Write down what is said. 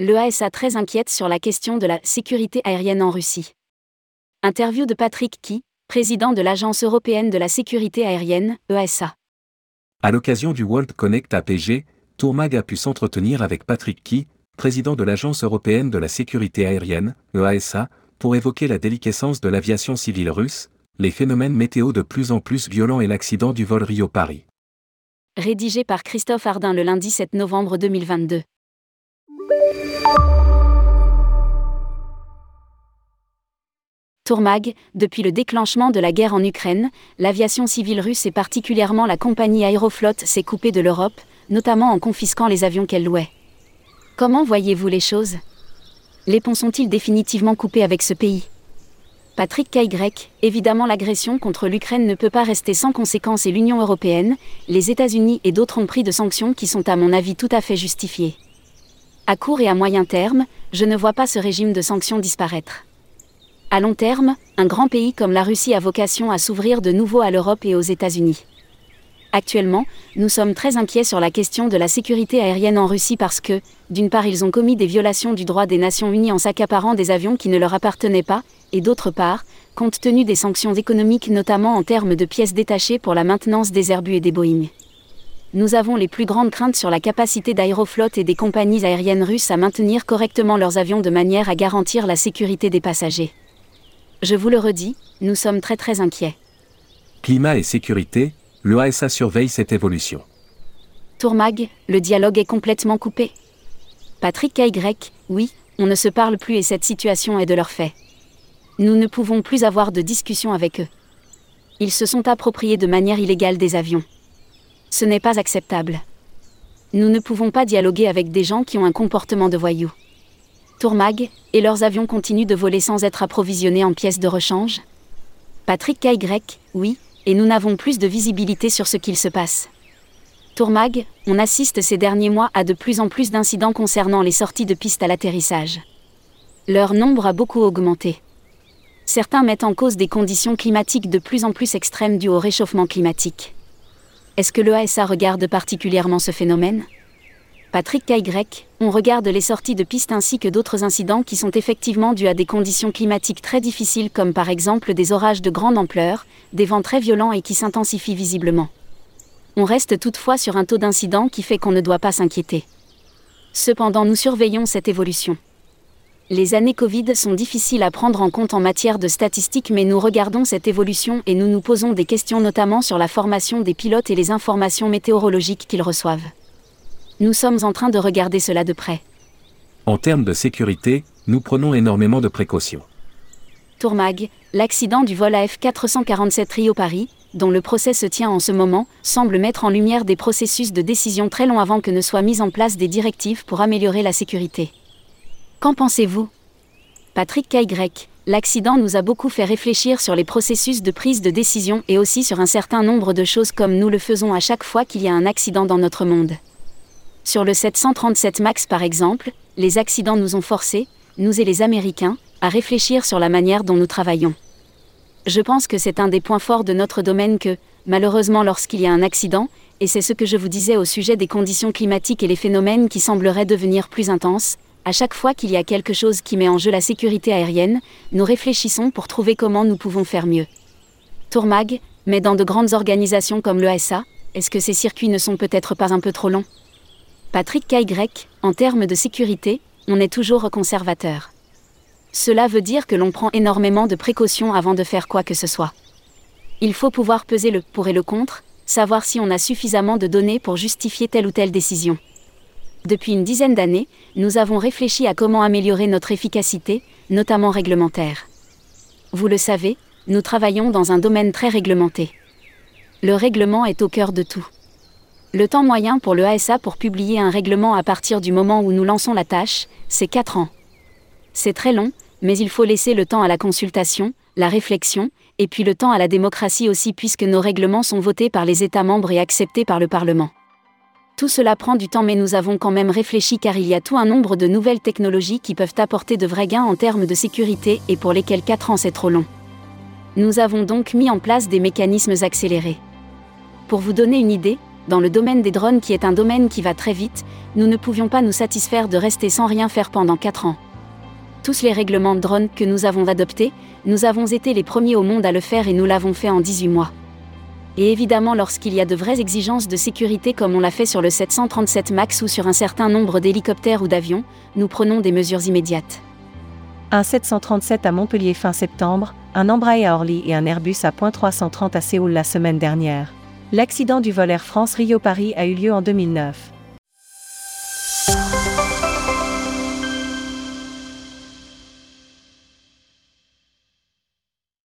l'EASA très inquiète sur la question de la sécurité aérienne en Russie. Interview de Patrick Key, président de l'Agence européenne de la sécurité aérienne, EASA. À l'occasion du World Connect APG, Tourmag a pu s'entretenir avec Patrick Key, président de l'Agence européenne de la sécurité aérienne, EASA, pour évoquer la déliquescence de l'aviation civile russe, les phénomènes météo de plus en plus violents et l'accident du vol Rio-Paris. Rédigé par Christophe Ardin le lundi 7 novembre 2022. Tourmag, depuis le déclenchement de la guerre en Ukraine, l'aviation civile russe et particulièrement la compagnie Aeroflot s'est coupée de l'Europe, notamment en confisquant les avions qu'elle louait. Comment voyez-vous les choses? Les ponts sont-ils définitivement coupés avec ce pays? Patrick Kaygrek, évidemment l'agression contre l'Ukraine ne peut pas rester sans conséquences et l'Union européenne, les États-Unis et d'autres ont pris de sanctions qui sont à mon avis tout à fait justifiées. À court et à moyen terme, je ne vois pas ce régime de sanctions disparaître. À long terme, un grand pays comme la Russie a vocation à s'ouvrir de nouveau à l'Europe et aux États-Unis. Actuellement, nous sommes très inquiets sur la question de la sécurité aérienne en Russie parce que, d'une part, ils ont commis des violations du droit des Nations Unies en s'accaparant des avions qui ne leur appartenaient pas, et d'autre part, compte tenu des sanctions économiques notamment en termes de pièces détachées pour la maintenance des Airbus et des Boeing. Nous avons les plus grandes craintes sur la capacité d'Aeroflot et des compagnies aériennes russes à maintenir correctement leurs avions de manière à garantir la sécurité des passagers. Je vous le redis, nous sommes très très inquiets. Climat et sécurité, l'OASA surveille cette évolution. Tourmag, le dialogue est complètement coupé. Patrick Y, oui, on ne se parle plus et cette situation est de leur fait. Nous ne pouvons plus avoir de discussion avec eux. Ils se sont appropriés de manière illégale des avions. Ce n'est pas acceptable. Nous ne pouvons pas dialoguer avec des gens qui ont un comportement de voyous. Tourmag, et leurs avions continuent de voler sans être approvisionnés en pièces de rechange Patrick KY, oui, et nous n'avons plus de visibilité sur ce qu'il se passe. Tourmag, on assiste ces derniers mois à de plus en plus d'incidents concernant les sorties de pistes à l'atterrissage. Leur nombre a beaucoup augmenté. Certains mettent en cause des conditions climatiques de plus en plus extrêmes dues au réchauffement climatique. Est-ce que l'EASA regarde particulièrement ce phénomène? Patrick Kaygrek, on regarde les sorties de piste ainsi que d'autres incidents qui sont effectivement dus à des conditions climatiques très difficiles comme par exemple des orages de grande ampleur, des vents très violents et qui s'intensifient visiblement. On reste toutefois sur un taux d'incident qui fait qu'on ne doit pas s'inquiéter. Cependant nous surveillons cette évolution. Les années Covid sont difficiles à prendre en compte en matière de statistiques mais nous regardons cette évolution et nous nous posons des questions notamment sur la formation des pilotes et les informations météorologiques qu'ils reçoivent. Nous sommes en train de regarder cela de près. En termes de sécurité, nous prenons énormément de précautions. Tourmag, l'accident du vol AF447 Rio-Paris, dont le procès se tient en ce moment, semble mettre en lumière des processus de décision très longs avant que ne soient mises en place des directives pour améliorer la sécurité. Qu'en pensez-vous? Patrick Kaygrek, l'accident nous a beaucoup fait réfléchir sur les processus de prise de décision et aussi sur un certain nombre de choses comme nous le faisons à chaque fois qu'il y a un accident dans notre monde. Sur le 737 MAX par exemple, les accidents nous ont forcés, nous et les Américains, à réfléchir sur la manière dont nous travaillons. Je pense que c'est un des points forts de notre domaine que, malheureusement lorsqu'il y a un accident, et c'est ce que je vous disais au sujet des conditions climatiques et les phénomènes qui sembleraient devenir plus intenses, à chaque fois qu'il y a quelque chose qui met en jeu la sécurité aérienne, nous réfléchissons pour trouver comment nous pouvons faire mieux. Tourmag, mais dans de grandes organisations comme l'ESA, est-ce que ces circuits ne sont peut-être pas un peu trop longs? Patrick Kaygrek, en termes de sécurité, on est toujours conservateur. Cela veut dire que l'on prend énormément de précautions avant de faire quoi que ce soit. Il faut pouvoir peser le pour et le contre, savoir si on a suffisamment de données pour justifier telle ou telle décision. Depuis une dizaine d'années, nous avons réfléchi à comment améliorer notre efficacité, notamment réglementaire. Vous le savez, nous travaillons dans un domaine très réglementé. Le règlement est au cœur de tout. Le temps moyen pour le ASA pour publier un règlement à partir du moment où nous lançons la tâche, c'est 4 ans. C'est très long, mais il faut laisser le temps à la consultation, la réflexion, et puis le temps à la démocratie aussi puisque nos règlements sont votés par les États membres et acceptés par le Parlement. Tout cela prend du temps mais nous avons quand même réfléchi car il y a tout un nombre de nouvelles technologies qui peuvent apporter de vrais gains en termes de sécurité et pour lesquelles 4 ans c'est trop long. Nous avons donc mis en place des mécanismes accélérés. Pour vous donner une idée, Dans le domaine des drones qui est un domaine qui va très vite, nous ne pouvions pas nous satisfaire de rester sans rien faire pendant 4 ans. Tous les règlements de drones que nous avons adoptés, nous avons été les premiers au monde à le faire et nous l'avons fait en 18 mois. Et évidemment lorsqu'il y a de vraies exigences de sécurité comme on l'a fait sur le 737 MAX ou sur un certain nombre d'hélicoptères ou d'avions, nous prenons des mesures immédiates. Un 737 à Montpellier fin septembre, un Embraer à Orly et un Airbus à Point 330 à Séoul la semaine dernière. L'accident du vol Air France Rio-Paris a eu lieu en 2009.